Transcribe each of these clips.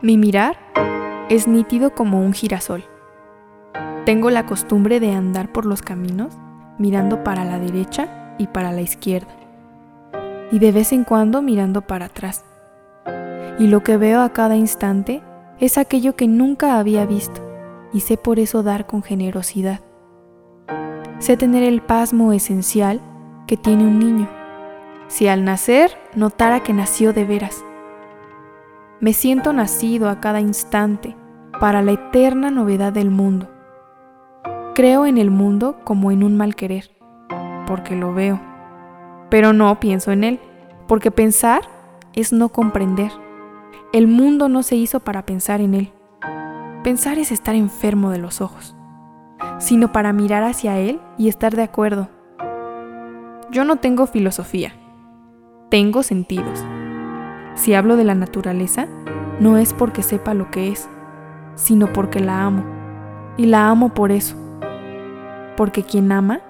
Mi mirar es nítido como un girasol. Tengo la costumbre de andar por los caminos mirando para la derecha y para la izquierda, y de vez en cuando mirando para atrás. Y lo que veo a cada instante es aquello que nunca había visto, y sé por eso dar con generosidad. Sé tener el pasmo esencial que tiene un niño, si al nacer notara que nació de veras me siento nacido a cada instante para la eterna novedad del mundo. Creo en el mundo como en un mal querer, porque lo veo. Pero no pienso en él, porque pensar es no comprender. El mundo no se hizo para pensar en él. Pensar es estar enfermo de los ojos, sino para mirar hacia él y estar de acuerdo. Yo no tengo filosofía, tengo sentidos si hablo de la naturaleza, no es porque sepa lo que es, sino porque la amo. Y la amo por eso. Porque quien ama,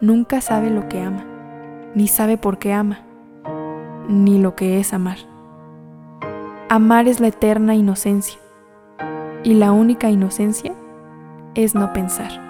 nunca sabe lo que ama, ni sabe por qué ama, ni lo que es amar. Amar es la eterna inocencia, y la única inocencia es no pensar.